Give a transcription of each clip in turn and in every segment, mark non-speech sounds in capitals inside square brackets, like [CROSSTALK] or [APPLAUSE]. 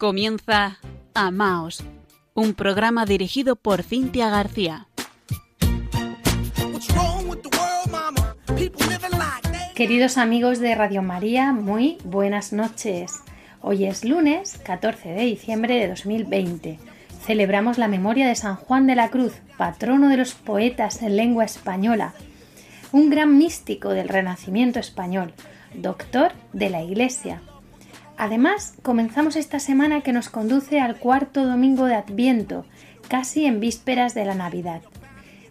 Comienza Amaos, un programa dirigido por Cintia García. Queridos amigos de Radio María, muy buenas noches. Hoy es lunes 14 de diciembre de 2020. Celebramos la memoria de San Juan de la Cruz, patrono de los poetas en lengua española, un gran místico del Renacimiento español, doctor de la Iglesia, Además, comenzamos esta semana que nos conduce al cuarto domingo de Adviento, casi en vísperas de la Navidad.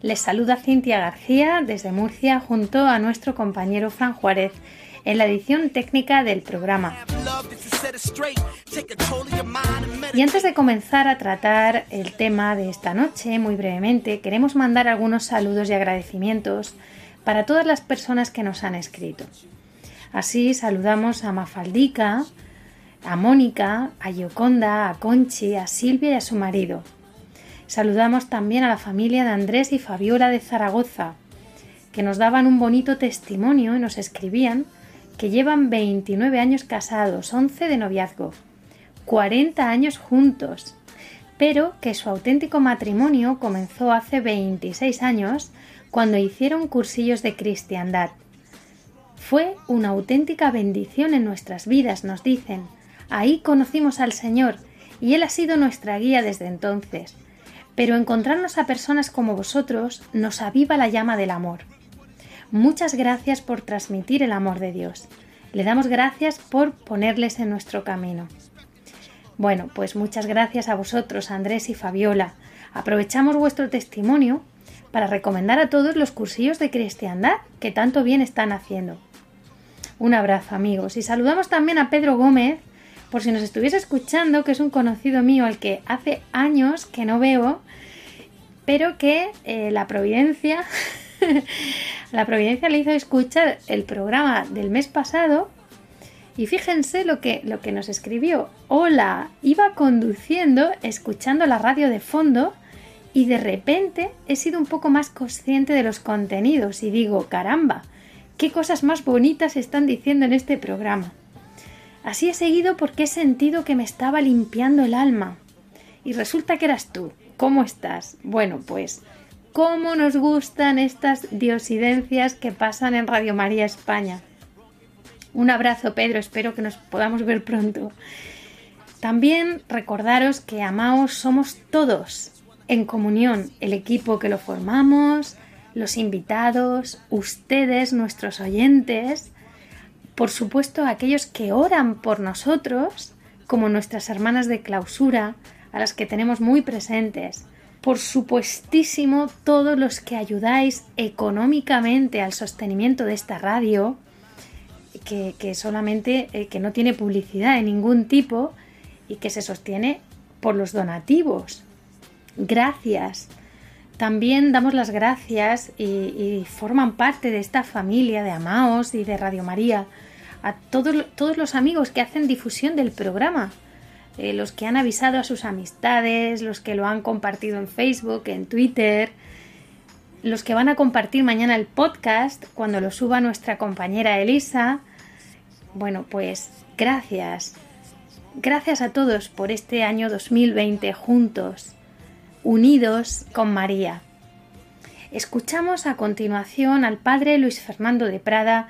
Les saluda Cintia García desde Murcia junto a nuestro compañero Fran Juárez en la edición técnica del programa. Y antes de comenzar a tratar el tema de esta noche, muy brevemente, queremos mandar algunos saludos y agradecimientos para todas las personas que nos han escrito. Así saludamos a Mafaldica, a Mónica, a Yoconda, a Conchi, a Silvia y a su marido. Saludamos también a la familia de Andrés y Fabiola de Zaragoza, que nos daban un bonito testimonio y nos escribían que llevan 29 años casados, 11 de noviazgo, 40 años juntos, pero que su auténtico matrimonio comenzó hace 26 años cuando hicieron cursillos de cristiandad. Fue una auténtica bendición en nuestras vidas, nos dicen, Ahí conocimos al Señor y Él ha sido nuestra guía desde entonces. Pero encontrarnos a personas como vosotros nos aviva la llama del amor. Muchas gracias por transmitir el amor de Dios. Le damos gracias por ponerles en nuestro camino. Bueno, pues muchas gracias a vosotros, Andrés y Fabiola. Aprovechamos vuestro testimonio para recomendar a todos los cursillos de cristiandad que tanto bien están haciendo. Un abrazo amigos y saludamos también a Pedro Gómez por si nos estuviese escuchando, que es un conocido mío al que hace años que no veo, pero que eh, la Providencia, [LAUGHS] la Providencia le hizo escuchar el programa del mes pasado y fíjense lo que, lo que nos escribió. Hola, iba conduciendo, escuchando la radio de fondo y de repente he sido un poco más consciente de los contenidos y digo, caramba, qué cosas más bonitas están diciendo en este programa. Así he seguido porque he sentido que me estaba limpiando el alma. Y resulta que eras tú. ¿Cómo estás? Bueno, pues, ¿cómo nos gustan estas diosidencias que pasan en Radio María España? Un abrazo, Pedro, espero que nos podamos ver pronto. También recordaros que Amaos somos todos en comunión, el equipo que lo formamos, los invitados, ustedes, nuestros oyentes, por supuesto aquellos que oran por nosotros, como nuestras hermanas de clausura, a las que tenemos muy presentes. Por supuestísimo, todos los que ayudáis económicamente al sostenimiento de esta radio, que, solamente eh, que no tiene publicidad de ningún tipo y que se sostiene por los donativos. Gracias. También damos las gracias y forman parte de esta familia de Amaos y de Radio María a todos, todos los amigos que hacen difusión del programa, eh, los que han avisado a sus amistades, los que lo han compartido en Facebook, en Twitter, los que van a compartir mañana el podcast cuando lo suba nuestra compañera Elisa. Bueno, pues gracias. Gracias a todos por este año 2020 juntos, unidos con María. Escuchamos a continuación al padre Luis Fernando de Prada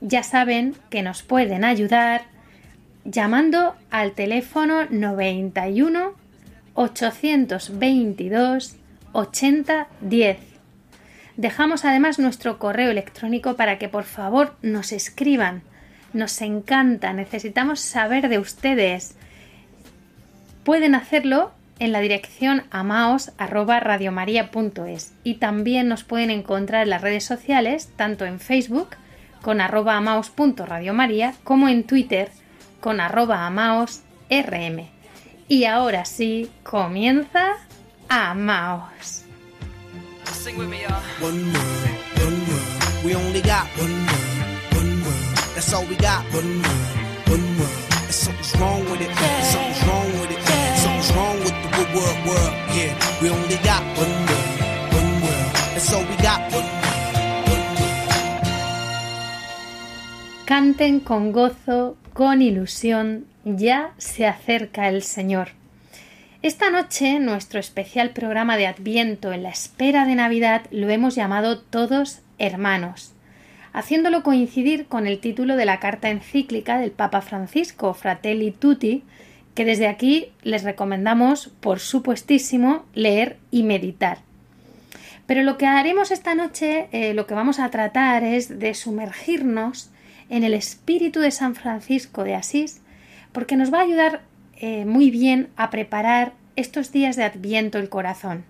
Ya saben que nos pueden ayudar llamando al teléfono 91 822 8010. Dejamos además nuestro correo electrónico para que por favor nos escriban. Nos encanta, necesitamos saber de ustedes. Pueden hacerlo en la dirección amaos@radiomaria.es y también nos pueden encontrar en las redes sociales, tanto en Facebook con arroba amaos.radiomaria como en Twitter con arroba amaos.rm. Y ahora sí, comienza Amaos. Canten con gozo, con ilusión, ya se acerca el Señor. Esta noche nuestro especial programa de Adviento en la espera de Navidad lo hemos llamado Todos Hermanos, haciéndolo coincidir con el título de la carta encíclica del Papa Francisco, Fratelli Tutti, que desde aquí les recomendamos, por supuestísimo, leer y meditar. Pero lo que haremos esta noche, eh, lo que vamos a tratar es de sumergirnos en el espíritu de San Francisco de Asís, porque nos va a ayudar eh, muy bien a preparar estos días de Adviento el corazón.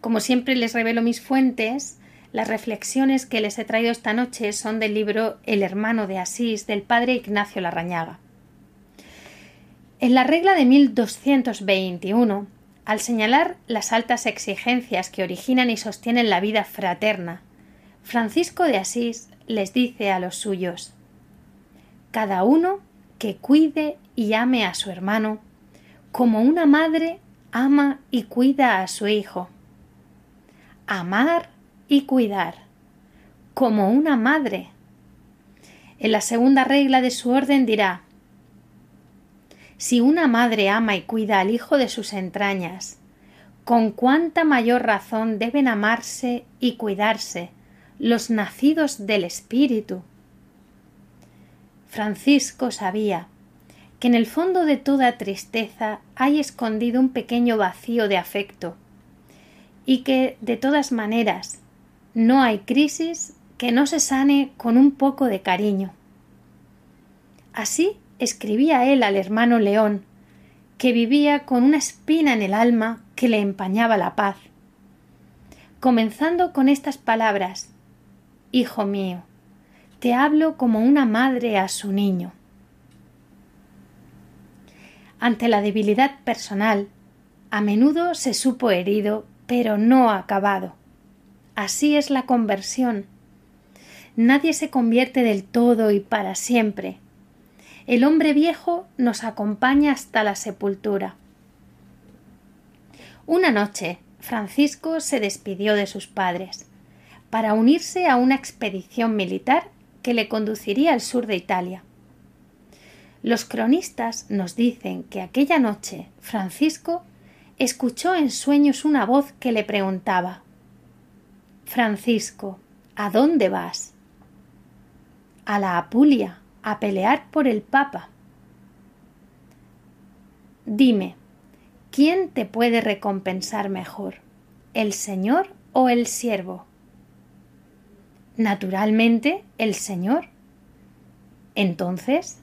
Como siempre les revelo mis fuentes, las reflexiones que les he traído esta noche son del libro El hermano de Asís del padre Ignacio Larrañaga. En la regla de 1221, al señalar las altas exigencias que originan y sostienen la vida fraterna, Francisco de Asís les dice a los suyos Cada uno que cuide y ame a su hermano, como una madre ama y cuida a su hijo. Amar y cuidar, como una madre. En la segunda regla de su orden dirá Si una madre ama y cuida al hijo de sus entrañas, con cuánta mayor razón deben amarse y cuidarse los nacidos del Espíritu. Francisco sabía que en el fondo de toda tristeza hay escondido un pequeño vacío de afecto y que, de todas maneras, no hay crisis que no se sane con un poco de cariño. Así escribía él al hermano León, que vivía con una espina en el alma que le empañaba la paz, comenzando con estas palabras Hijo mío, te hablo como una madre a su niño. Ante la debilidad personal, a menudo se supo herido, pero no acabado. Así es la conversión. Nadie se convierte del todo y para siempre. El hombre viejo nos acompaña hasta la sepultura. Una noche, Francisco se despidió de sus padres para unirse a una expedición militar que le conduciría al sur de Italia. Los cronistas nos dicen que aquella noche Francisco escuchó en sueños una voz que le preguntaba Francisco, ¿a dónde vas? A la Apulia, a pelear por el Papa. Dime, ¿quién te puede recompensar mejor, el Señor o el siervo? Naturalmente, el Señor. Entonces,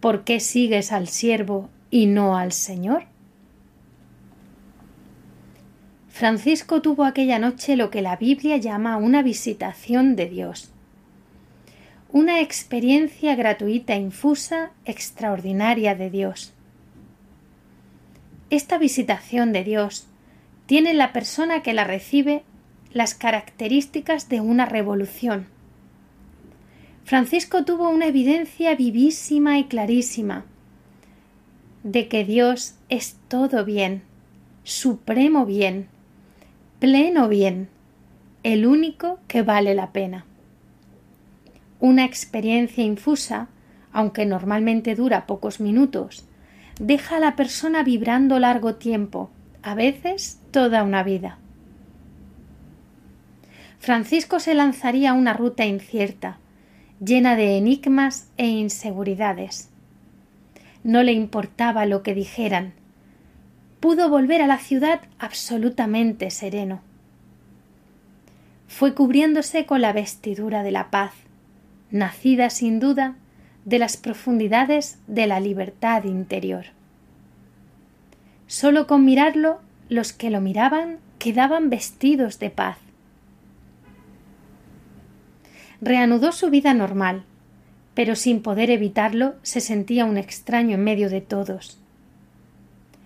¿por qué sigues al siervo y no al Señor? Francisco tuvo aquella noche lo que la Biblia llama una visitación de Dios, una experiencia gratuita, infusa, extraordinaria de Dios. Esta visitación de Dios tiene la persona que la recibe las características de una revolución, Francisco tuvo una evidencia vivísima y clarísima de que Dios es todo bien, supremo bien, pleno bien, el único que vale la pena. Una experiencia infusa, aunque normalmente dura pocos minutos, deja a la persona vibrando largo tiempo, a veces toda una vida. Francisco se lanzaría a una ruta incierta, llena de enigmas e inseguridades. No le importaba lo que dijeran. Pudo volver a la ciudad absolutamente sereno. Fue cubriéndose con la vestidura de la paz, nacida sin duda de las profundidades de la libertad interior. Solo con mirarlo los que lo miraban quedaban vestidos de paz. Reanudó su vida normal, pero sin poder evitarlo se sentía un extraño en medio de todos.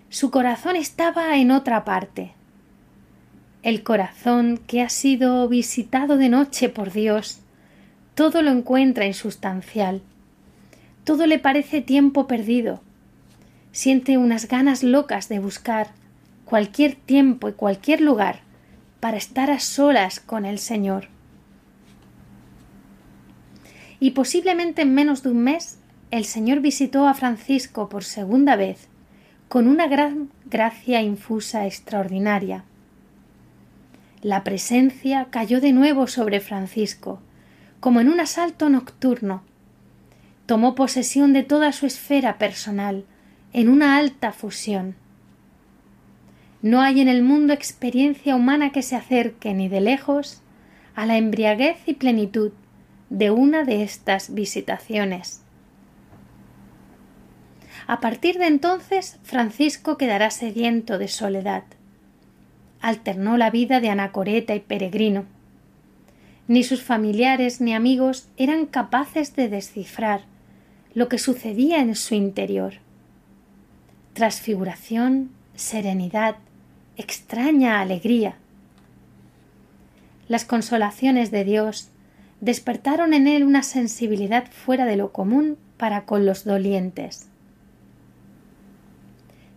Su corazón estaba en otra parte. El corazón que ha sido visitado de noche por Dios, todo lo encuentra insustancial. Todo le parece tiempo perdido. Siente unas ganas locas de buscar cualquier tiempo y cualquier lugar para estar a solas con el Señor y posiblemente en menos de un mes el Señor visitó a Francisco por segunda vez con una gran gracia infusa extraordinaria. La presencia cayó de nuevo sobre Francisco, como en un asalto nocturno. Tomó posesión de toda su esfera personal, en una alta fusión. No hay en el mundo experiencia humana que se acerque ni de lejos a la embriaguez y plenitud de una de estas visitaciones. A partir de entonces Francisco quedará sediento de soledad. Alternó la vida de anacoreta y peregrino. Ni sus familiares ni amigos eran capaces de descifrar lo que sucedía en su interior. Transfiguración, serenidad, extraña alegría. Las consolaciones de Dios despertaron en él una sensibilidad fuera de lo común para con los dolientes.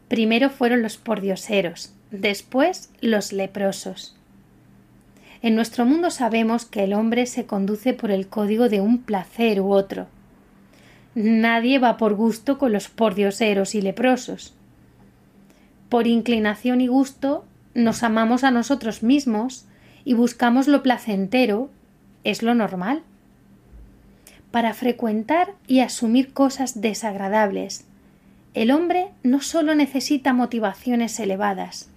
Primero fueron los pordioseros, después los leprosos. En nuestro mundo sabemos que el hombre se conduce por el código de un placer u otro. Nadie va por gusto con los pordioseros y leprosos. Por inclinación y gusto nos amamos a nosotros mismos y buscamos lo placentero es lo normal. Para frecuentar y asumir cosas desagradables, el hombre no solo necesita motivaciones elevadas,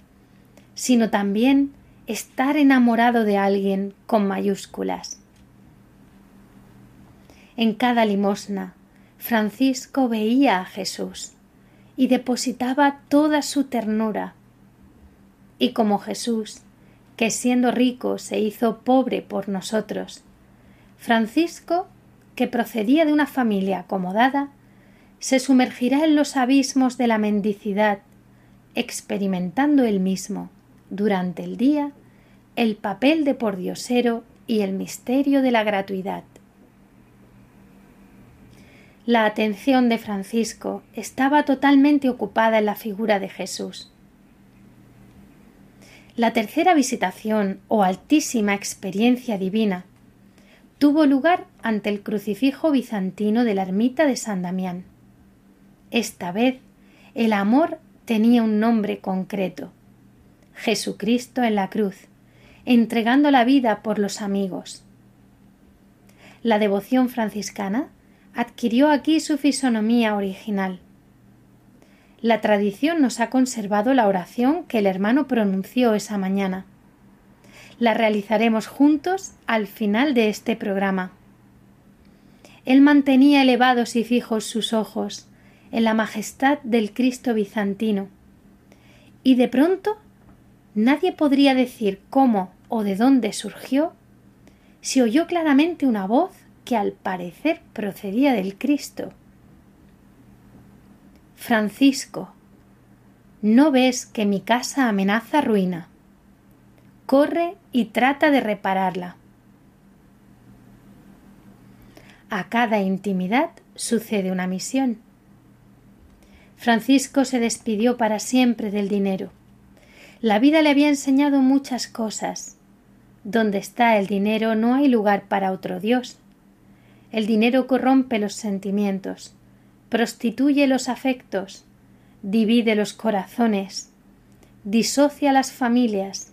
sino también estar enamorado de alguien con mayúsculas. En cada limosna, Francisco veía a Jesús y depositaba toda su ternura. Y como Jesús que siendo rico se hizo pobre por nosotros. Francisco, que procedía de una familia acomodada, se sumergirá en los abismos de la mendicidad, experimentando él mismo, durante el día, el papel de pordiosero y el misterio de la gratuidad. La atención de Francisco estaba totalmente ocupada en la figura de Jesús. La tercera visitación o altísima experiencia divina tuvo lugar ante el crucifijo bizantino de la ermita de San Damián. Esta vez el amor tenía un nombre concreto Jesucristo en la cruz, entregando la vida por los amigos. La devoción franciscana adquirió aquí su fisonomía original. La tradición nos ha conservado la oración que el hermano pronunció esa mañana. La realizaremos juntos al final de este programa. Él mantenía elevados y fijos sus ojos en la majestad del Cristo bizantino. Y de pronto nadie podría decir cómo o de dónde surgió, si oyó claramente una voz que al parecer procedía del Cristo. Francisco, ¿no ves que mi casa amenaza ruina? Corre y trata de repararla. A cada intimidad sucede una misión. Francisco se despidió para siempre del dinero. La vida le había enseñado muchas cosas. Donde está el dinero no hay lugar para otro Dios. El dinero corrompe los sentimientos, prostituye los afectos, divide los corazones, disocia las familias,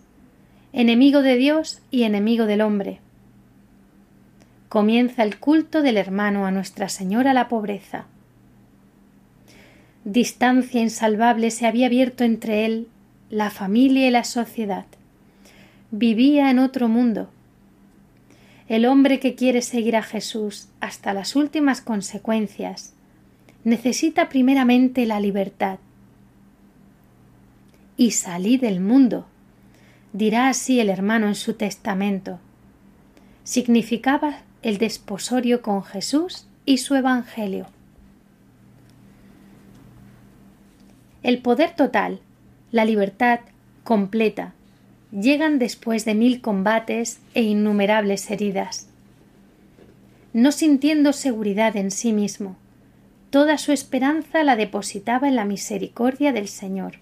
enemigo de Dios y enemigo del hombre. Comienza el culto del hermano a Nuestra Señora la pobreza. Distancia insalvable se había abierto entre él, la familia y la sociedad. Vivía en otro mundo. El hombre que quiere seguir a Jesús hasta las últimas consecuencias necesita primeramente la libertad. Y salí del mundo, dirá así el hermano en su testamento. Significaba el desposorio con Jesús y su Evangelio. El poder total, la libertad completa, llegan después de mil combates e innumerables heridas. No sintiendo seguridad en sí mismo, toda su esperanza la depositaba en la misericordia del Señor.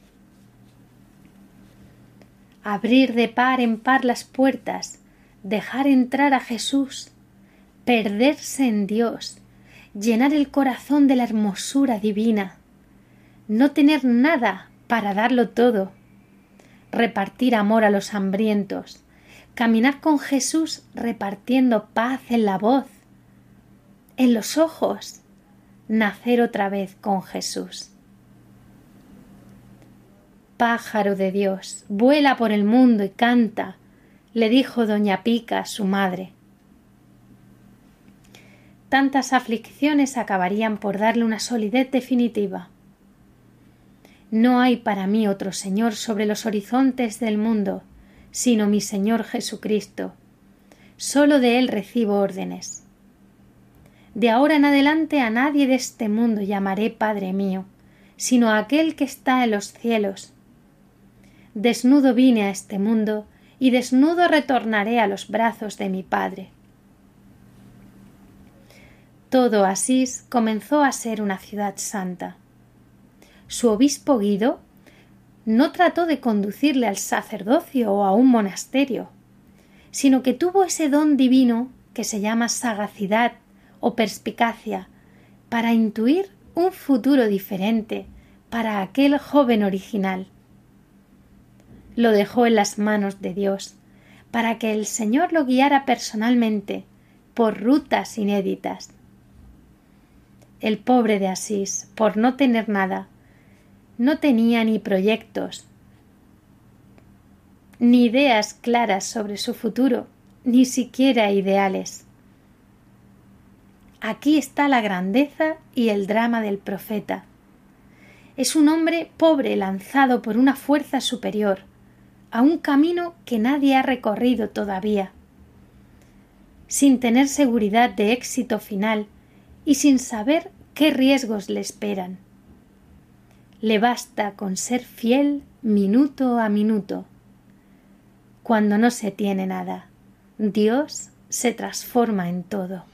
Abrir de par en par las puertas, dejar entrar a Jesús, perderse en Dios, llenar el corazón de la hermosura divina, no tener nada para darlo todo, repartir amor a los hambrientos, caminar con Jesús repartiendo paz en la voz, en los ojos, nacer otra vez con Jesús. Pájaro de Dios, vuela por el mundo y canta, le dijo doña Pica, su madre tantas aflicciones acabarían por darle una solidez definitiva. No hay para mí otro Señor sobre los horizontes del mundo, sino mi Señor Jesucristo. Sólo de Él recibo órdenes. De ahora en adelante a nadie de este mundo llamaré Padre mío, sino a aquel que está en los cielos. Desnudo vine a este mundo, y desnudo retornaré a los brazos de mi Padre. Todo Asís comenzó a ser una ciudad santa. Su obispo Guido no trató de conducirle al sacerdocio o a un monasterio, sino que tuvo ese don divino que se llama sagacidad o perspicacia para intuir un futuro diferente para aquel joven original. Lo dejó en las manos de Dios, para que el Señor lo guiara personalmente por rutas inéditas el pobre de Asís, por no tener nada, no tenía ni proyectos, ni ideas claras sobre su futuro, ni siquiera ideales. Aquí está la grandeza y el drama del profeta. Es un hombre pobre lanzado por una fuerza superior a un camino que nadie ha recorrido todavía, sin tener seguridad de éxito final y sin saber qué riesgos le esperan. Le basta con ser fiel minuto a minuto. Cuando no se tiene nada, Dios se transforma en todo.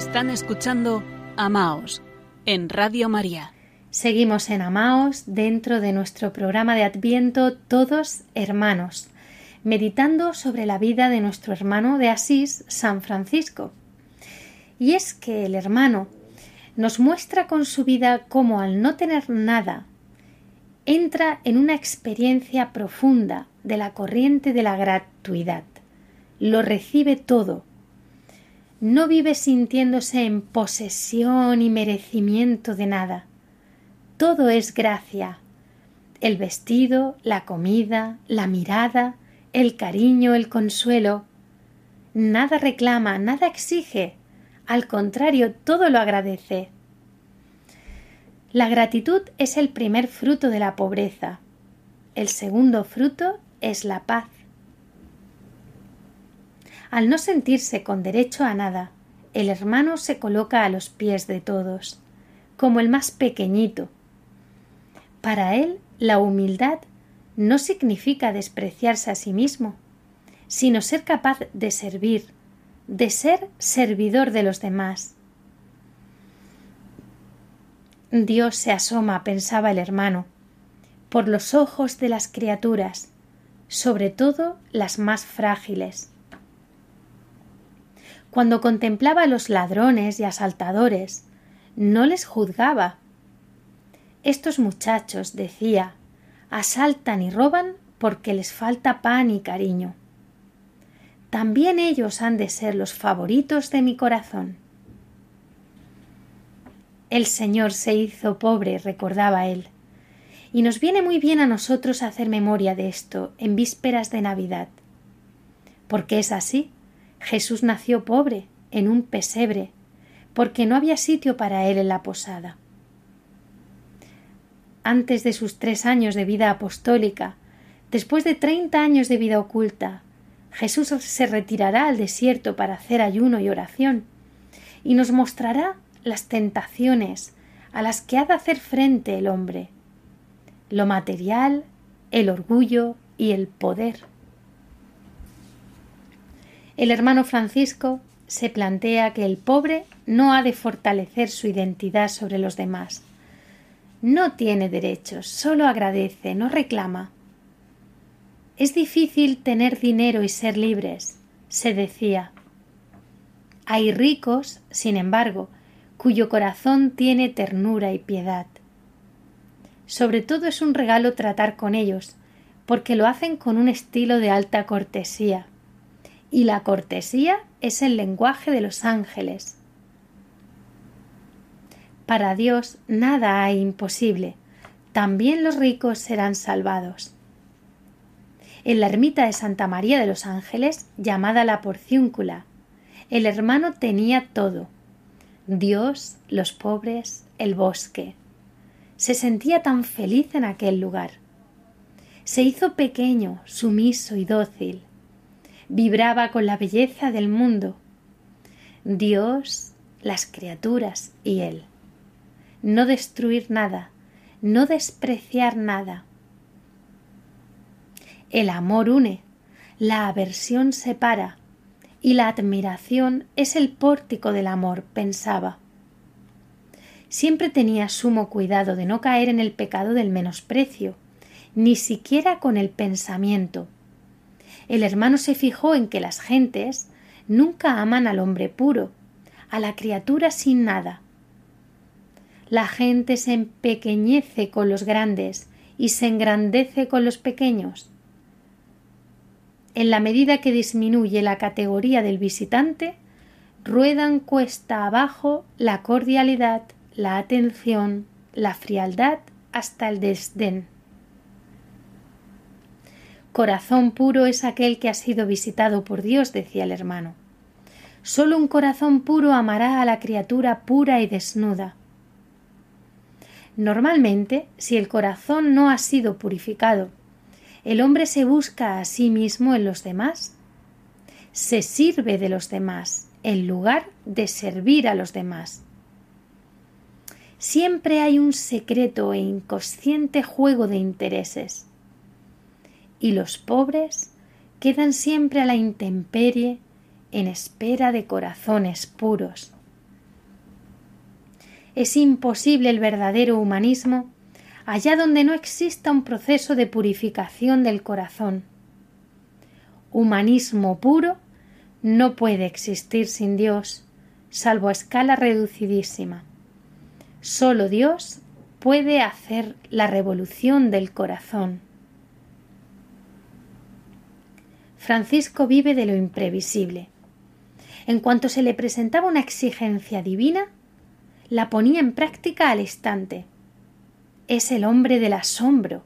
Están escuchando Amaos en Radio María. Seguimos en Amaos dentro de nuestro programa de Adviento Todos Hermanos, meditando sobre la vida de nuestro hermano de Asís, San Francisco. Y es que el hermano nos muestra con su vida cómo al no tener nada, entra en una experiencia profunda de la corriente de la gratuidad. Lo recibe todo, no vive sintiéndose en posesión y merecimiento de nada. Todo es gracia. El vestido, la comida, la mirada, el cariño, el consuelo. Nada reclama, nada exige. Al contrario, todo lo agradece. La gratitud es el primer fruto de la pobreza. El segundo fruto es la paz al no sentirse con derecho a nada, el hermano se coloca a los pies de todos, como el más pequeñito. Para él, la humildad no significa despreciarse a sí mismo, sino ser capaz de servir, de ser servidor de los demás. Dios se asoma, pensaba el hermano, por los ojos de las criaturas, sobre todo las más frágiles. Cuando contemplaba a los ladrones y asaltadores, no les juzgaba. Estos muchachos, decía, asaltan y roban porque les falta pan y cariño. También ellos han de ser los favoritos de mi corazón. El Señor se hizo pobre, recordaba él, y nos viene muy bien a nosotros hacer memoria de esto en vísperas de Navidad. Porque es así, Jesús nació pobre, en un pesebre, porque no había sitio para él en la posada. Antes de sus tres años de vida apostólica, después de treinta años de vida oculta, Jesús se retirará al desierto para hacer ayuno y oración, y nos mostrará las tentaciones a las que ha de hacer frente el hombre, lo material, el orgullo y el poder. El hermano Francisco se plantea que el pobre no ha de fortalecer su identidad sobre los demás. No tiene derechos, solo agradece, no reclama. Es difícil tener dinero y ser libres, se decía. Hay ricos, sin embargo, cuyo corazón tiene ternura y piedad. Sobre todo es un regalo tratar con ellos, porque lo hacen con un estilo de alta cortesía, y la cortesía es el lenguaje de los ángeles. Para Dios nada hay imposible, también los ricos serán salvados. En la ermita de Santa María de los Ángeles, llamada la Porciúncula, El hermano tenía todo. Dios, los pobres, el bosque. Se sentía tan feliz en aquel lugar. Se hizo pequeño, sumiso y dócil. Vibraba con la belleza del mundo. Dios, las criaturas y él. No destruir nada, no despreciar nada. El amor une, la aversión separa, y la admiración es el pórtico del amor, pensaba. Siempre tenía sumo cuidado de no caer en el pecado del menosprecio, ni siquiera con el pensamiento. El hermano se fijó en que las gentes nunca aman al hombre puro, a la criatura sin nada. La gente se empequeñece con los grandes y se engrandece con los pequeños. En la medida que disminuye la categoría del visitante, ruedan cuesta abajo la cordialidad, la atención, la frialdad hasta el desdén. Corazón puro es aquel que ha sido visitado por Dios, decía el hermano. Solo un corazón puro amará a la criatura pura y desnuda. Normalmente, si el corazón no ha sido purificado, el hombre se busca a sí mismo en los demás, se sirve de los demás en lugar de servir a los demás. Siempre hay un secreto e inconsciente juego de intereses. Y los pobres quedan siempre a la intemperie en espera de corazones puros. Es imposible el verdadero humanismo allá donde no exista un proceso de purificación del corazón. Humanismo puro no puede existir sin Dios, salvo a escala reducidísima. Solo Dios puede hacer la revolución del corazón. Francisco vive de lo imprevisible. En cuanto se le presentaba una exigencia divina, la ponía en práctica al instante. Es el hombre del asombro.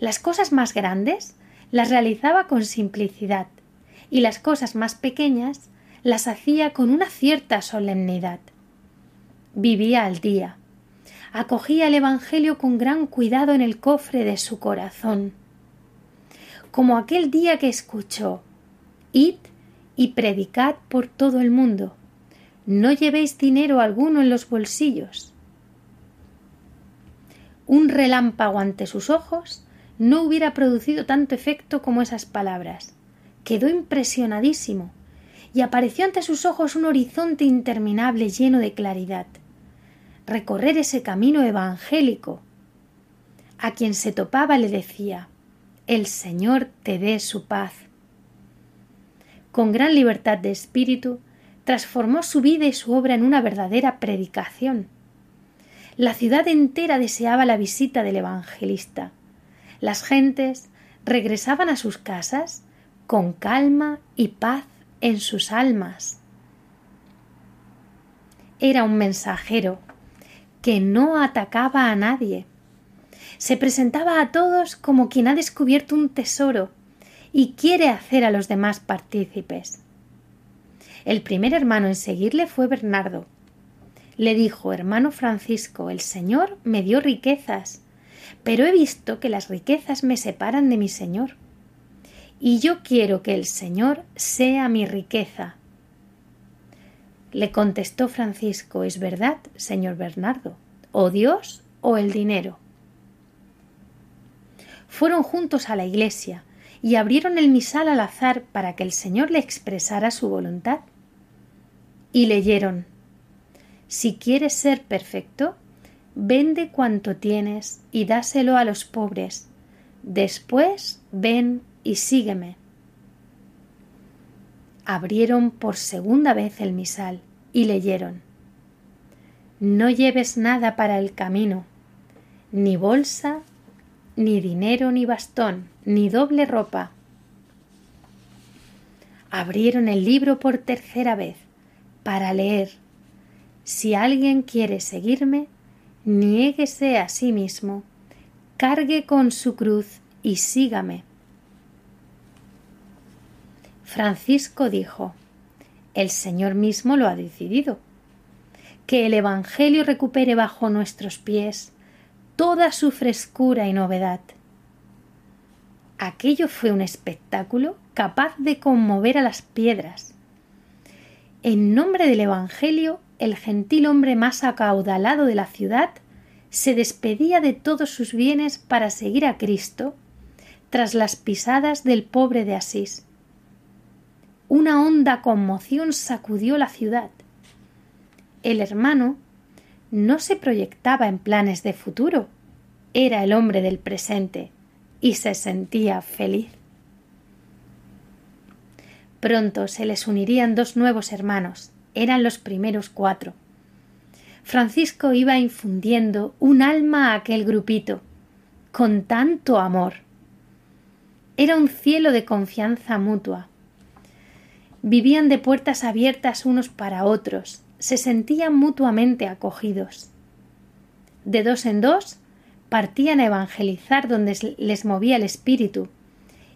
Las cosas más grandes las realizaba con simplicidad y las cosas más pequeñas las hacía con una cierta solemnidad. Vivía al día. Acogía el Evangelio con gran cuidado en el cofre de su corazón. Como aquel día que escuchó Id y predicad por todo el mundo. No llevéis dinero alguno en los bolsillos. Un relámpago ante sus ojos no hubiera producido tanto efecto como esas palabras. Quedó impresionadísimo y apareció ante sus ojos un horizonte interminable lleno de claridad. Recorrer ese camino evangélico. A quien se topaba le decía El Señor te dé su paz con gran libertad de espíritu, transformó su vida y su obra en una verdadera predicación. La ciudad entera deseaba la visita del evangelista. Las gentes regresaban a sus casas con calma y paz en sus almas. Era un mensajero que no atacaba a nadie. Se presentaba a todos como quien ha descubierto un tesoro y quiere hacer a los demás partícipes. El primer hermano en seguirle fue Bernardo. Le dijo Hermano Francisco, el Señor me dio riquezas, pero he visto que las riquezas me separan de mi Señor. Y yo quiero que el Señor sea mi riqueza. Le contestó Francisco, es verdad, señor Bernardo, o Dios o el dinero. Fueron juntos a la iglesia, y abrieron el misal al azar para que el Señor le expresara su voluntad. Y leyeron Si quieres ser perfecto, vende cuanto tienes y dáselo a los pobres. Después ven y sígueme. Abrieron por segunda vez el misal y leyeron No lleves nada para el camino, ni bolsa, ni dinero, ni bastón, ni doble ropa. Abrieron el libro por tercera vez para leer Si alguien quiere seguirme, niéguese a sí mismo, cargue con su cruz y sígame. Francisco dijo el Señor mismo lo ha decidido. Que el Evangelio recupere bajo nuestros pies toda su frescura y novedad. Aquello fue un espectáculo capaz de conmover a las piedras. En nombre del Evangelio, el gentil hombre más acaudalado de la ciudad se despedía de todos sus bienes para seguir a Cristo tras las pisadas del pobre de Asís. Una honda conmoción sacudió la ciudad. El hermano no se proyectaba en planes de futuro, era el hombre del presente y se sentía feliz. Pronto se les unirían dos nuevos hermanos, eran los primeros cuatro. Francisco iba infundiendo un alma a aquel grupito, con tanto amor. Era un cielo de confianza mutua. Vivían de puertas abiertas unos para otros, se sentían mutuamente acogidos. De dos en dos partían a evangelizar donde les movía el espíritu,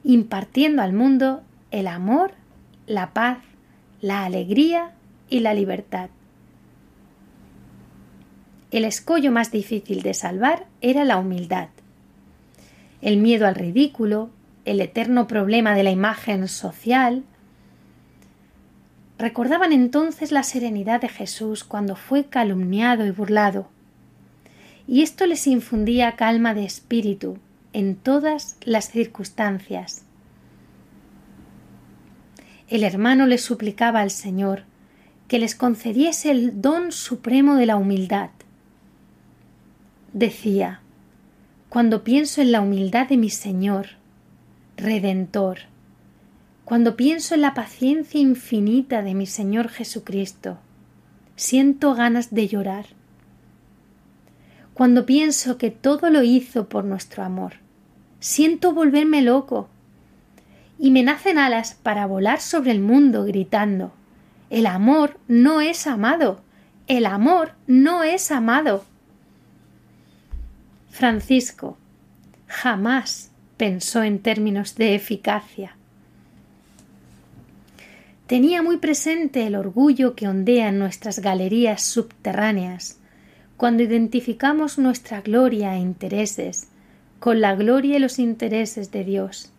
impartiendo al mundo el amor, la paz, la alegría y la libertad. El escollo más difícil de salvar era la humildad. El miedo al ridículo, el eterno problema de la imagen social. Recordaban entonces la serenidad de Jesús cuando fue calumniado y burlado, y esto les infundía calma de espíritu en todas las circunstancias. El hermano les suplicaba al Señor que les concediese el don supremo de la humildad. Decía, cuando pienso en la humildad de mi Señor, Redentor, cuando pienso en la paciencia infinita de mi Señor Jesucristo, siento ganas de llorar cuando pienso que todo lo hizo por nuestro amor. Siento volverme loco y me nacen alas para volar sobre el mundo gritando El amor no es amado. El amor no es amado. Francisco jamás pensó en términos de eficacia. Tenía muy presente el orgullo que ondea en nuestras galerías subterráneas cuando identificamos nuestra gloria e intereses con la gloria y los intereses de Dios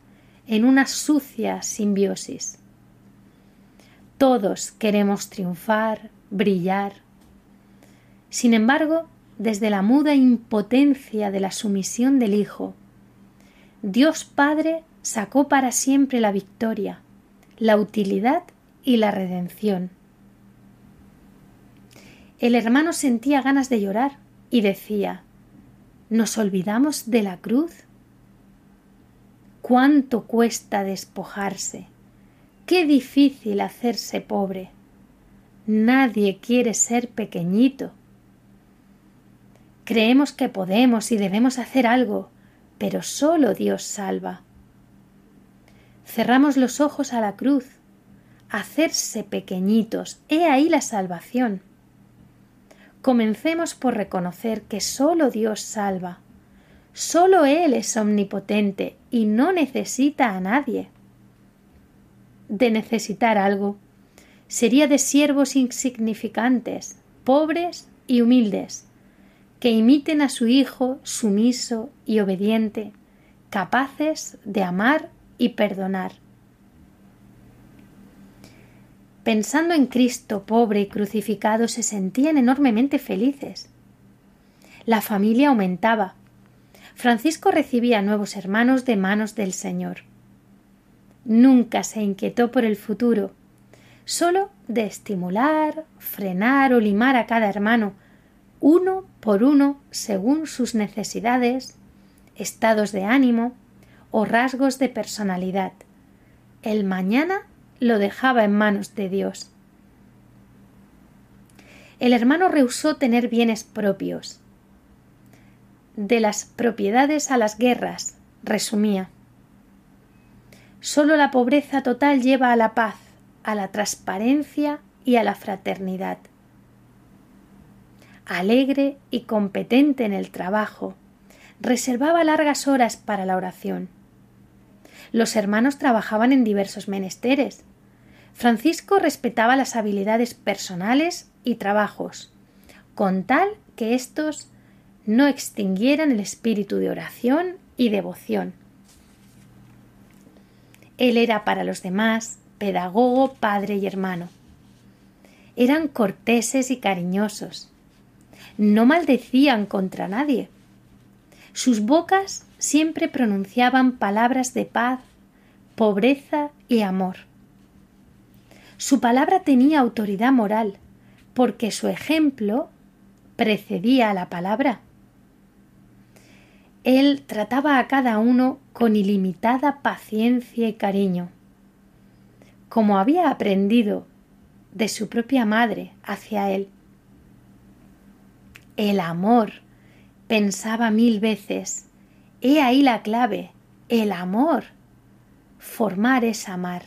en una sucia simbiosis. Todos queremos triunfar, brillar. Sin embargo, desde la muda impotencia de la sumisión del Hijo, Dios Padre sacó para siempre la victoria, la utilidad y la redención el hermano sentía ganas de llorar y decía ¿Nos olvidamos de la cruz? ¿Cuánto cuesta despojarse? Qué difícil hacerse pobre. Nadie quiere ser pequeñito. Creemos que podemos y debemos hacer algo, pero solo Dios salva. Cerramos los ojos a la cruz. Hacerse pequeñitos, he ahí la salvación. Comencemos por reconocer que sólo Dios salva. Sólo Él es omnipotente y no necesita a nadie. De necesitar algo, sería de siervos insignificantes, pobres y humildes, que imiten a su Hijo sumiso y obediente, capaces de amar y perdonar. Pensando en Cristo pobre y crucificado se sentían enormemente felices. La familia aumentaba. Francisco recibía nuevos hermanos de manos del Señor. Nunca se inquietó por el futuro, solo de estimular, frenar o limar a cada hermano, uno por uno según sus necesidades, estados de ánimo o rasgos de personalidad. El mañana lo dejaba en manos de Dios. El hermano rehusó tener bienes propios. De las propiedades a las guerras, resumía. Solo la pobreza total lleva a la paz, a la transparencia y a la fraternidad. Alegre y competente en el trabajo, reservaba largas horas para la oración. Los hermanos trabajaban en diversos menesteres, Francisco respetaba las habilidades personales y trabajos, con tal que éstos no extinguieran el espíritu de oración y devoción. Él era para los demás pedagogo, padre y hermano. Eran corteses y cariñosos. No maldecían contra nadie. Sus bocas siempre pronunciaban palabras de paz, pobreza y amor. Su palabra tenía autoridad moral, porque su ejemplo precedía a la palabra. Él trataba a cada uno con ilimitada paciencia y cariño, como había aprendido de su propia madre hacia él. El amor, pensaba mil veces, he ahí la clave, el amor. Formar es amar.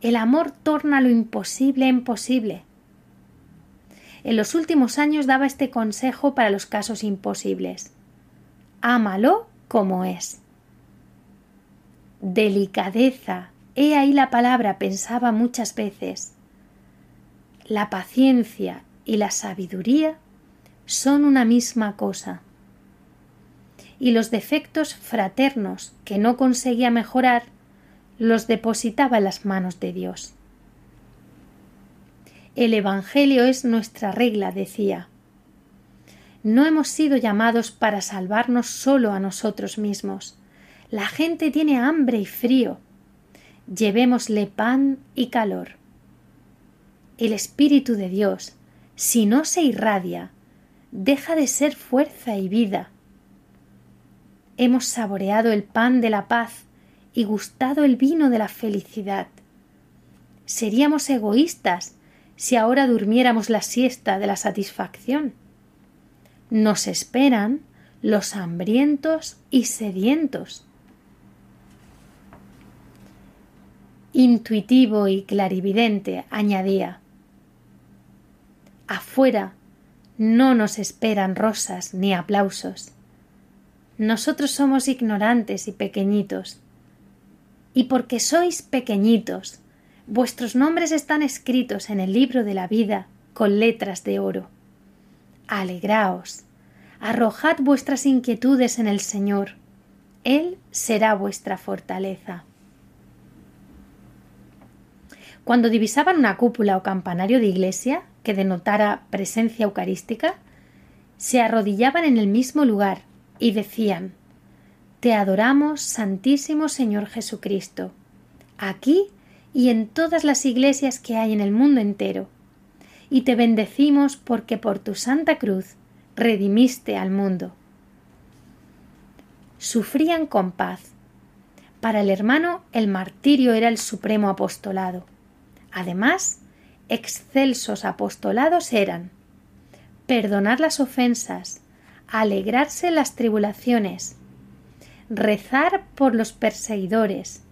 El amor torna lo imposible en posible. En los últimos años daba este consejo para los casos imposibles ámalo como es. Delicadeza, he ahí la palabra, pensaba muchas veces. La paciencia y la sabiduría son una misma cosa. Y los defectos fraternos que no conseguía mejorar los depositaba en las manos de Dios. El Evangelio es nuestra regla, decía no hemos sido llamados para salvarnos solo a nosotros mismos. La gente tiene hambre y frío. Llevémosle pan y calor. El Espíritu de Dios, si no se irradia, deja de ser fuerza y vida. Hemos saboreado el pan de la paz y gustado el vino de la felicidad. Seríamos egoístas si ahora durmiéramos la siesta de la satisfacción nos esperan los hambrientos y sedientos. Intuitivo y clarividente, añadía. Afuera no nos esperan rosas ni aplausos. Nosotros somos ignorantes y pequeñitos. Y porque sois pequeñitos, vuestros nombres están escritos en el libro de la vida con letras de oro alegraos, arrojad vuestras inquietudes en el Señor, Él será vuestra fortaleza. Cuando divisaban una cúpula o campanario de iglesia que denotara presencia eucarística, se arrodillaban en el mismo lugar y decían Te adoramos, Santísimo Señor Jesucristo, aquí y en todas las iglesias que hay en el mundo entero y te bendecimos porque por tu santa cruz redimiste al mundo. Sufrían con paz. Para el hermano el martirio era el supremo apostolado. Además, excelsos apostolados eran perdonar las ofensas, alegrarse las tribulaciones, rezar por los perseguidores,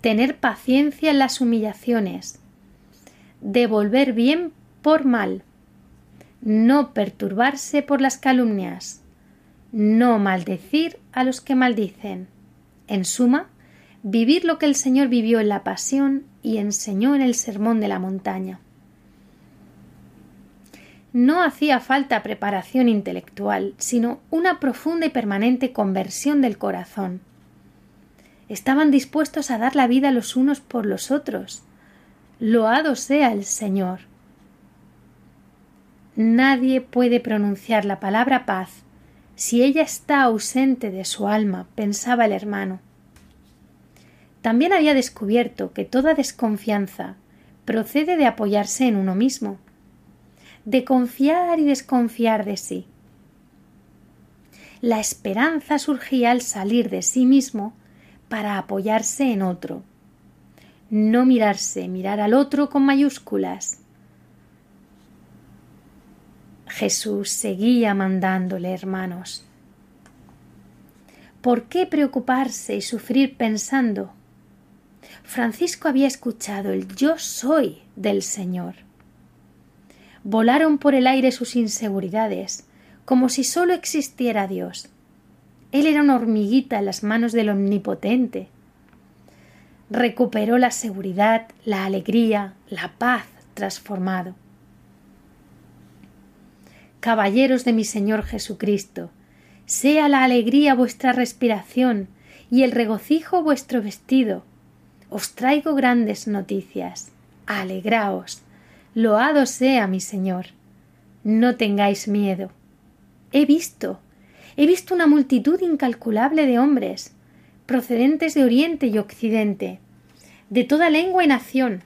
tener paciencia en las humillaciones, devolver bien por mal, no perturbarse por las calumnias, no maldecir a los que maldicen. En suma, vivir lo que el Señor vivió en la pasión y enseñó en el sermón de la montaña. No hacía falta preparación intelectual, sino una profunda y permanente conversión del corazón. Estaban dispuestos a dar la vida los unos por los otros, Loado sea el Señor. Nadie puede pronunciar la palabra paz si ella está ausente de su alma, pensaba el hermano. También había descubierto que toda desconfianza procede de apoyarse en uno mismo, de confiar y desconfiar de sí. La esperanza surgía al salir de sí mismo para apoyarse en otro, no mirarse, mirar al otro con mayúsculas. Jesús seguía mandándole, hermanos. ¿Por qué preocuparse y sufrir pensando? Francisco había escuchado el yo soy del Señor. Volaron por el aire sus inseguridades, como si sólo existiera Dios. Él era una hormiguita en las manos del Omnipotente, recuperó la seguridad, la alegría, la paz transformado. Caballeros de mi Señor Jesucristo, sea la alegría vuestra respiración y el regocijo vuestro vestido. Os traigo grandes noticias. Alegraos. Loado sea mi Señor. No tengáis miedo. He visto, he visto una multitud incalculable de hombres, procedentes de Oriente y Occidente, de toda lengua y nación.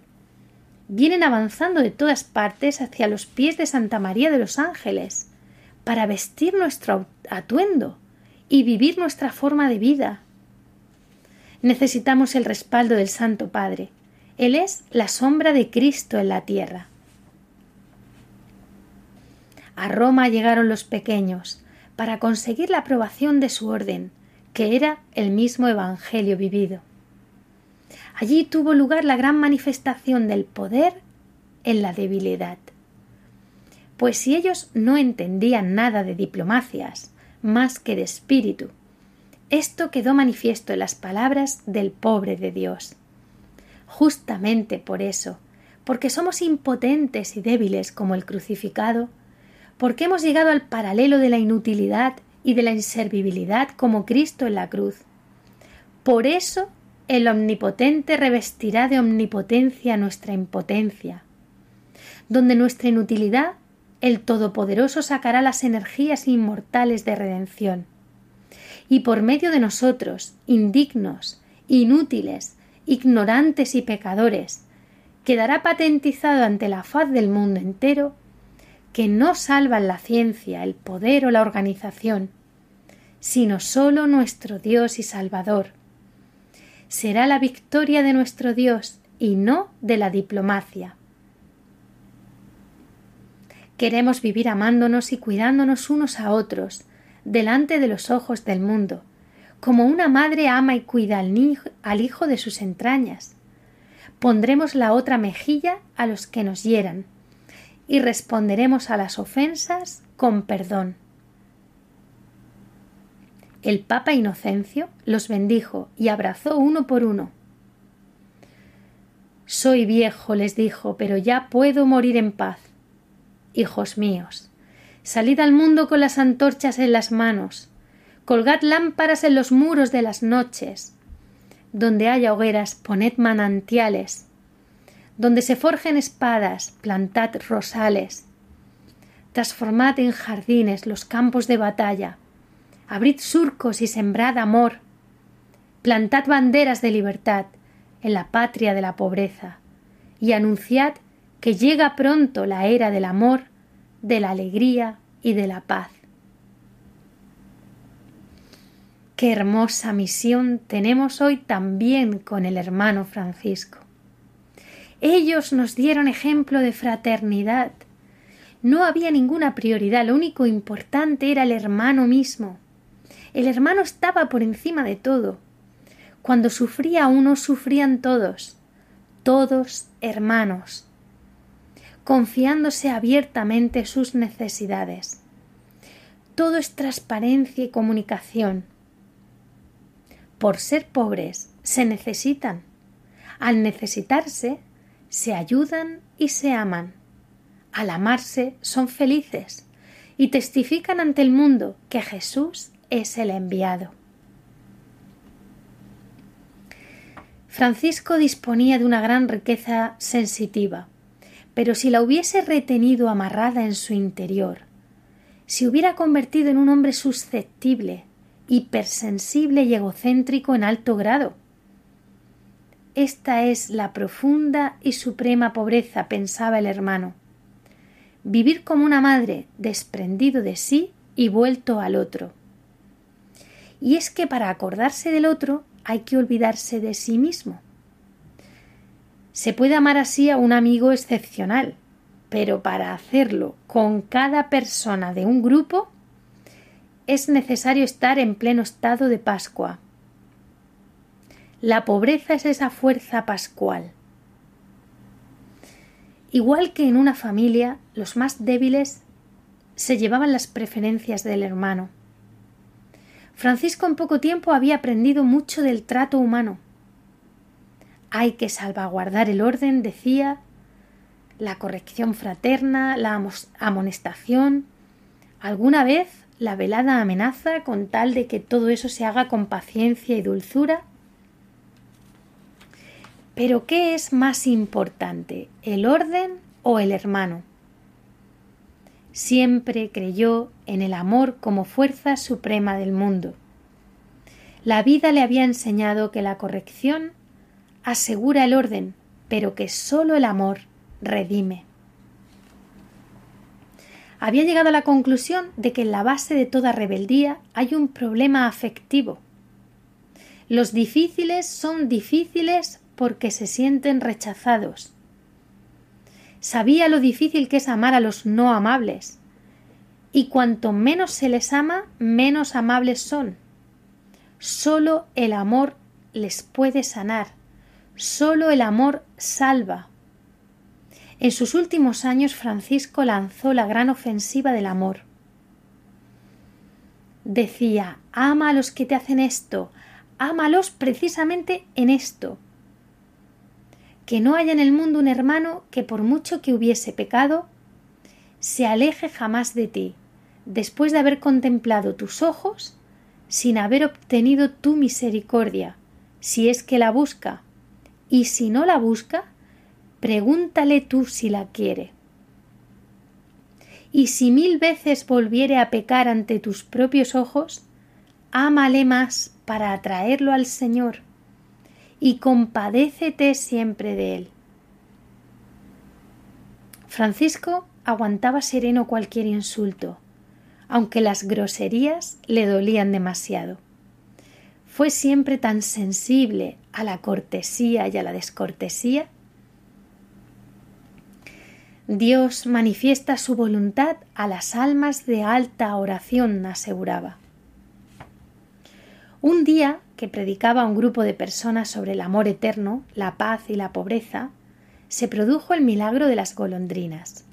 Vienen avanzando de todas partes hacia los pies de Santa María de los Ángeles, para vestir nuestro atuendo y vivir nuestra forma de vida. Necesitamos el respaldo del Santo Padre. Él es la sombra de Cristo en la tierra. A Roma llegaron los pequeños para conseguir la aprobación de su orden, que era el mismo Evangelio vivido. Allí tuvo lugar la gran manifestación del poder en la debilidad. Pues si ellos no entendían nada de diplomacias, más que de espíritu, esto quedó manifiesto en las palabras del pobre de Dios. Justamente por eso, porque somos impotentes y débiles como el crucificado, porque hemos llegado al paralelo de la inutilidad y de la inservibilidad como Cristo en la cruz. Por eso el Omnipotente revestirá de omnipotencia nuestra impotencia. Donde nuestra inutilidad, el Todopoderoso sacará las energías inmortales de redención. Y por medio de nosotros, indignos, inútiles, ignorantes y pecadores, quedará patentizado ante la faz del mundo entero que no salvan la ciencia, el poder o la organización, sino sólo nuestro Dios y Salvador. Será la victoria de nuestro Dios y no de la diplomacia. Queremos vivir amándonos y cuidándonos unos a otros, delante de los ojos del mundo, como una madre ama y cuida al, hijo de sus entrañas. Pondremos la otra mejilla a los que nos hieran, y responderemos a las ofensas con perdón. El Papa Inocencio los bendijo y abrazó uno por uno. Soy viejo, les dijo, pero ya puedo morir en paz. Hijos míos, salid al mundo con las antorchas en las manos, colgad lámparas en los muros de las noches, donde haya hogueras poned manantiales, donde se forjen espadas, plantad rosales, transformad en jardines los campos de batalla, abrid surcos y sembrad amor, plantad banderas de libertad en la patria de la pobreza, y anunciad que llega pronto la era del amor, de la alegría y de la paz. Qué hermosa misión tenemos hoy también con el hermano Francisco. Ellos nos dieron ejemplo de fraternidad. No había ninguna prioridad, lo único importante era el hermano mismo. El hermano estaba por encima de todo. Cuando sufría uno, sufrían todos, todos hermanos, confiándose abiertamente sus necesidades. Todo es transparencia y comunicación. Por ser pobres, se necesitan. Al necesitarse, se ayudan y se aman. Al amarse son felices y testifican ante el mundo que Jesús es el enviado. Francisco disponía de una gran riqueza sensitiva, pero si la hubiese retenido amarrada en su interior, se hubiera convertido en un hombre susceptible, hipersensible y egocéntrico en alto grado, esta es la profunda y suprema pobreza, pensaba el hermano. Vivir como una madre, desprendido de sí y vuelto al otro. Y es que para acordarse del otro hay que olvidarse de sí mismo. Se puede amar así a un amigo excepcional, pero para hacerlo con cada persona de un grupo es necesario estar en pleno estado de Pascua, la pobreza es esa fuerza pascual. Igual que en una familia, los más débiles se llevaban las preferencias del hermano. Francisco en poco tiempo había aprendido mucho del trato humano. Hay que salvaguardar el orden, decía, la corrección fraterna, la amonestación, alguna vez la velada amenaza con tal de que todo eso se haga con paciencia y dulzura. Pero ¿qué es más importante, el orden o el hermano? Siempre creyó en el amor como fuerza suprema del mundo. La vida le había enseñado que la corrección asegura el orden, pero que sólo el amor redime. Había llegado a la conclusión de que en la base de toda rebeldía hay un problema afectivo. Los difíciles son difíciles porque se sienten rechazados. Sabía lo difícil que es amar a los no amables, y cuanto menos se les ama, menos amables son. Solo el amor les puede sanar, solo el amor salva. En sus últimos años Francisco lanzó la gran ofensiva del amor. Decía, ama a los que te hacen esto, ámalos precisamente en esto. Que no haya en el mundo un hermano que por mucho que hubiese pecado, se aleje jamás de ti, después de haber contemplado tus ojos, sin haber obtenido tu misericordia, si es que la busca, y si no la busca, pregúntale tú si la quiere. Y si mil veces volviere a pecar ante tus propios ojos, ámale más para atraerlo al Señor, y compadécete siempre de él. Francisco aguantaba sereno cualquier insulto, aunque las groserías le dolían demasiado. Fue siempre tan sensible a la cortesía y a la descortesía Dios manifiesta su voluntad a las almas de alta oración, aseguraba. Un día que predicaba a un grupo de personas sobre el amor eterno, la paz y la pobreza, se produjo el milagro de las golondrinas.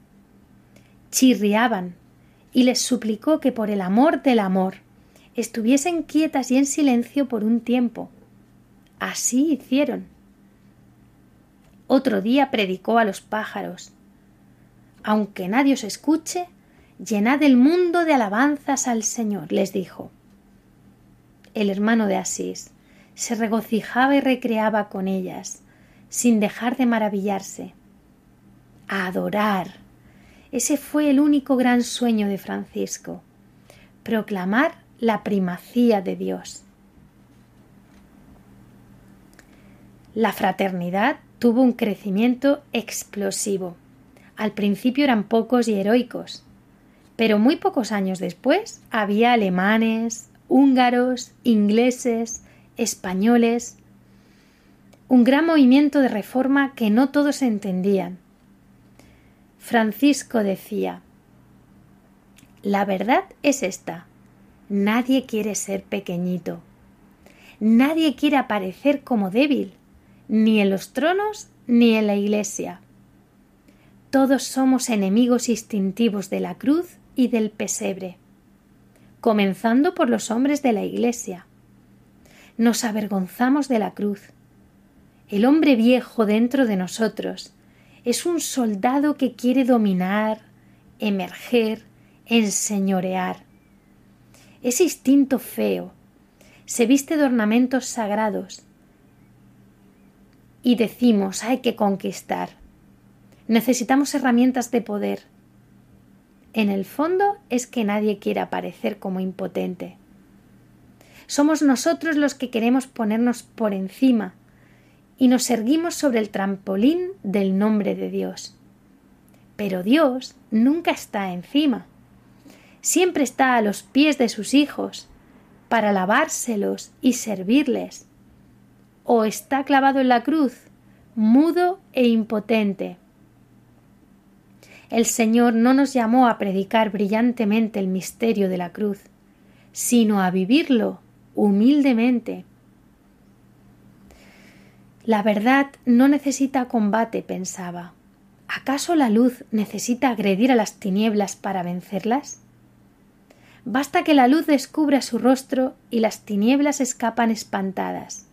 Chirriaban y les suplicó que por el amor del amor estuviesen quietas y en silencio por un tiempo. Así hicieron. Otro día predicó a los pájaros aunque nadie os escuche, llenad el mundo de alabanzas al Señor, les dijo. El hermano de Asís se regocijaba y recreaba con ellas, sin dejar de maravillarse. A adorar. Ese fue el único gran sueño de Francisco, proclamar la primacía de Dios. La fraternidad tuvo un crecimiento explosivo. Al principio eran pocos y heroicos, pero muy pocos años después había alemanes, húngaros, ingleses, españoles, un gran movimiento de reforma que no todos entendían. Francisco decía La verdad es esta. Nadie quiere ser pequeñito. Nadie quiere aparecer como débil, ni en los tronos ni en la iglesia. Todos somos enemigos instintivos de la cruz y del pesebre, comenzando por los hombres de la Iglesia. Nos avergonzamos de la cruz. El hombre viejo dentro de nosotros es un soldado que quiere dominar, emerger, enseñorear. Ese instinto feo se viste de ornamentos sagrados y decimos hay que conquistar. Necesitamos herramientas de poder. En el fondo es que nadie quiere aparecer como impotente. Somos nosotros los que queremos ponernos por encima y nos erguimos sobre el trampolín del nombre de Dios. Pero Dios nunca está encima. Siempre está a los pies de sus hijos para lavárselos y servirles. O está clavado en la cruz, mudo e impotente, el Señor no nos llamó a predicar brillantemente el misterio de la cruz, sino a vivirlo humildemente. La verdad no necesita combate, pensaba. ¿Acaso la luz necesita agredir a las tinieblas para vencerlas? Basta que la luz descubra su rostro y las tinieblas escapan espantadas.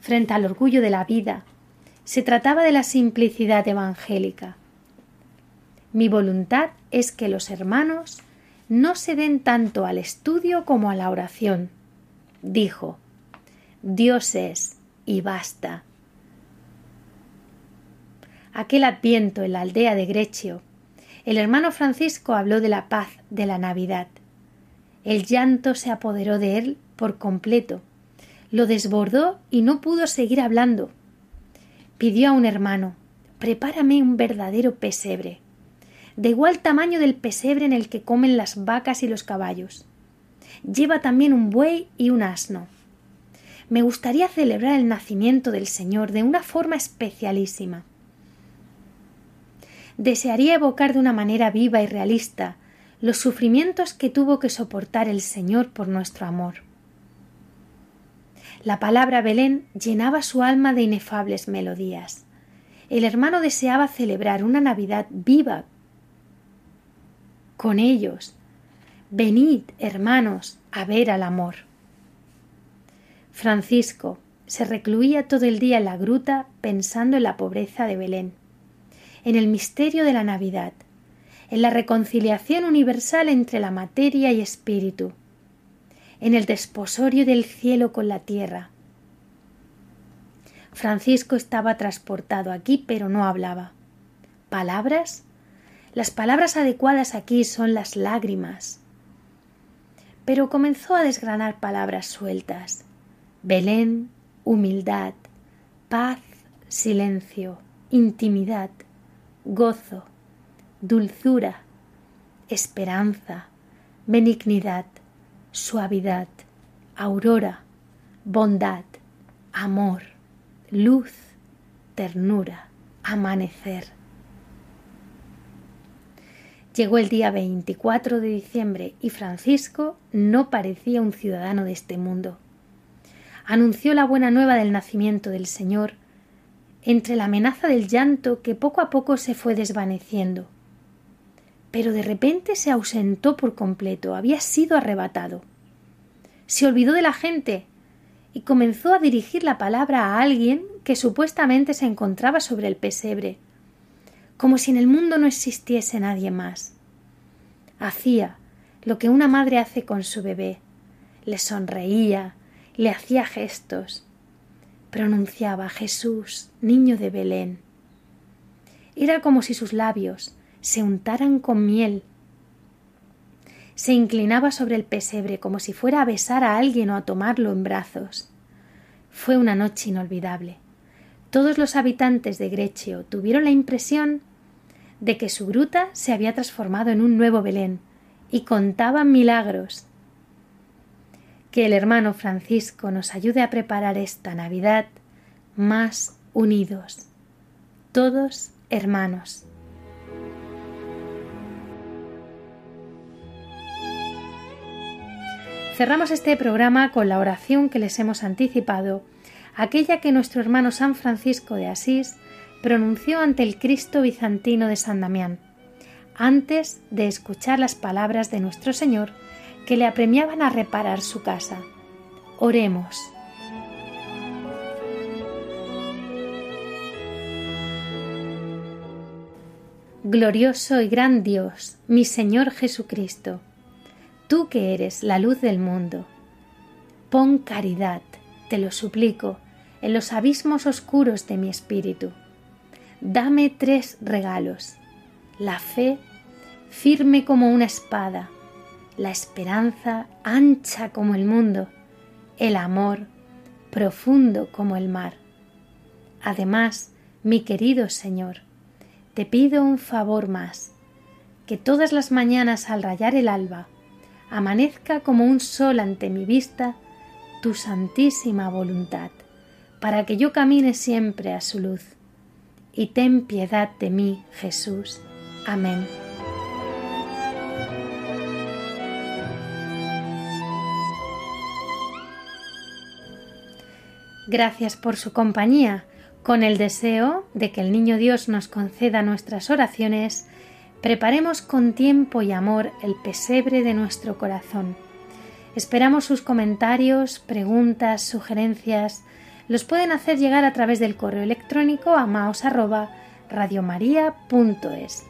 frente al orgullo de la vida. Se trataba de la simplicidad evangélica. Mi voluntad es que los hermanos no se den tanto al estudio como a la oración. Dijo, Dios es y basta. Aquel adviento en la aldea de Grecio, el hermano Francisco habló de la paz de la Navidad. El llanto se apoderó de él por completo, lo desbordó y no pudo seguir hablando. Pidió a un hermano Prepárame un verdadero pesebre, de igual tamaño del pesebre en el que comen las vacas y los caballos. Lleva también un buey y un asno. Me gustaría celebrar el nacimiento del Señor de una forma especialísima. Desearía evocar de una manera viva y realista los sufrimientos que tuvo que soportar el Señor por nuestro amor. La palabra Belén llenaba su alma de inefables melodías. El hermano deseaba celebrar una Navidad viva con ellos. Venid, hermanos, a ver al amor. Francisco se recluía todo el día en la gruta pensando en la pobreza de Belén, en el misterio de la Navidad, en la reconciliación universal entre la materia y espíritu, en el desposorio del cielo con la tierra. Francisco estaba transportado aquí, pero no hablaba. ¿Palabras? Las palabras adecuadas aquí son las lágrimas. Pero comenzó a desgranar palabras sueltas. Belén, humildad, paz, silencio, intimidad, gozo, dulzura, esperanza, benignidad, suavidad, aurora, bondad, amor, luz, ternura, amanecer. Llegó el día 24 de diciembre y Francisco no parecía un ciudadano de este mundo. Anunció la buena nueva del nacimiento del Señor entre la amenaza del llanto que poco a poco se fue desvaneciendo pero de repente se ausentó por completo, había sido arrebatado. Se olvidó de la gente y comenzó a dirigir la palabra a alguien que supuestamente se encontraba sobre el pesebre, como si en el mundo no existiese nadie más. Hacía lo que una madre hace con su bebé, le sonreía, le hacía gestos, pronunciaba Jesús, niño de Belén. Era como si sus labios se untaran con miel. Se inclinaba sobre el pesebre como si fuera a besar a alguien o a tomarlo en brazos. Fue una noche inolvidable. Todos los habitantes de Grecio tuvieron la impresión de que su gruta se había transformado en un nuevo Belén y contaban milagros. Que el hermano Francisco nos ayude a preparar esta Navidad más unidos, todos hermanos. Cerramos este programa con la oración que les hemos anticipado, aquella que nuestro hermano San Francisco de Asís pronunció ante el Cristo bizantino de San Damián, antes de escuchar las palabras de nuestro Señor que le apremiaban a reparar su casa. Oremos. Glorioso y gran Dios, mi Señor Jesucristo, tú que eres la luz del mundo. Pon caridad, te lo suplico, en los abismos oscuros de mi espíritu. Dame tres regalos. La fe, firme como una espada, la esperanza, ancha como el mundo, el amor, profundo como el mar. Además, mi querido Señor, te pido un favor más, que todas las mañanas al rayar el alba, amanezca como un sol ante mi vista tu santísima voluntad, para que yo camine siempre a su luz. Y ten piedad de mí, Jesús. Amén. Gracias por su compañía, con el deseo de que el Niño Dios nos conceda nuestras oraciones Preparemos con tiempo y amor el pesebre de nuestro corazón. Esperamos sus comentarios, preguntas, sugerencias. Los pueden hacer llegar a través del correo electrónico a maos@radiomaria.es.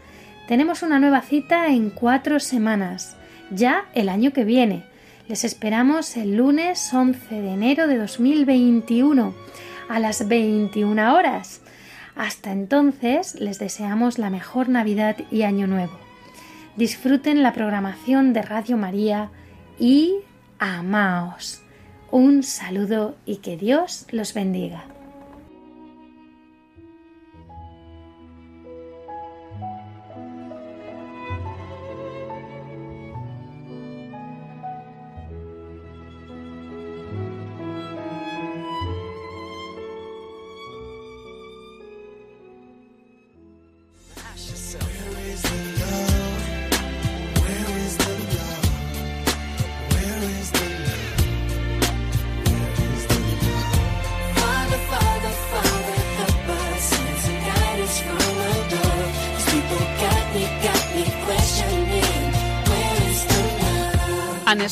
Tenemos una nueva cita en cuatro semanas, ya el año que viene. Les esperamos el lunes 11 de enero de 2021 a las 21 horas. Hasta entonces les deseamos la mejor Navidad y Año Nuevo. Disfruten la programación de Radio María y amaos. Un saludo y que Dios los bendiga.